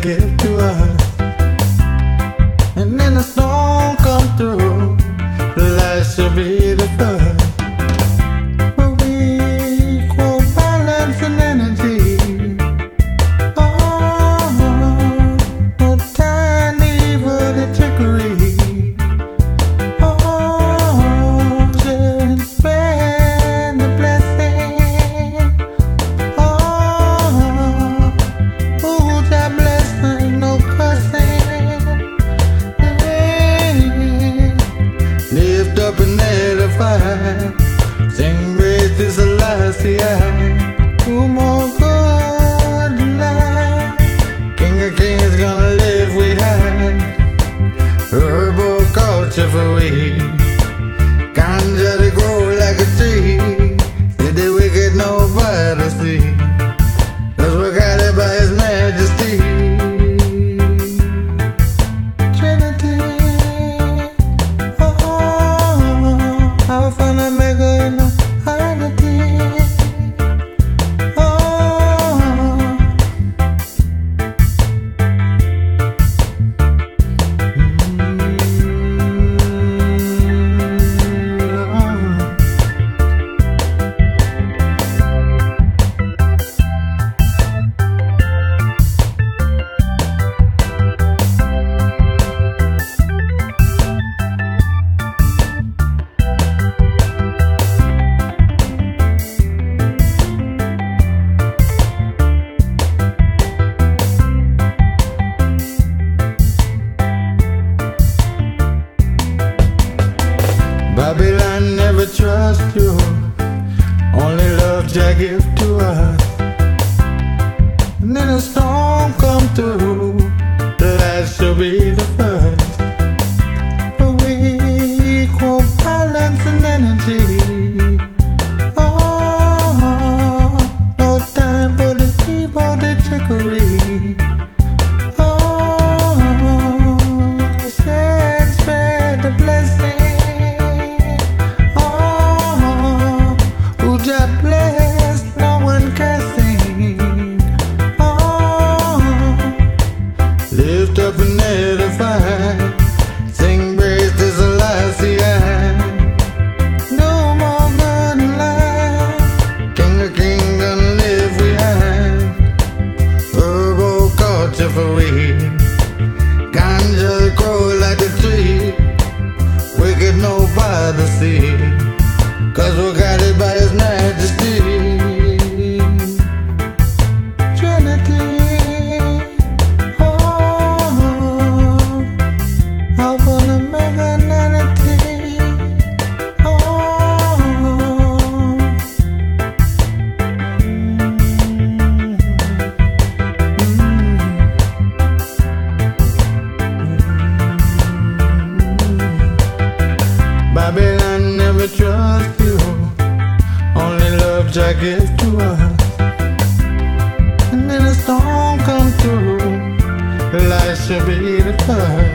get to us. Babylon never trust you. Only love Jah give to us. And then a storm come through. I play. jacket to us. And then a storm comes through, life should be the first.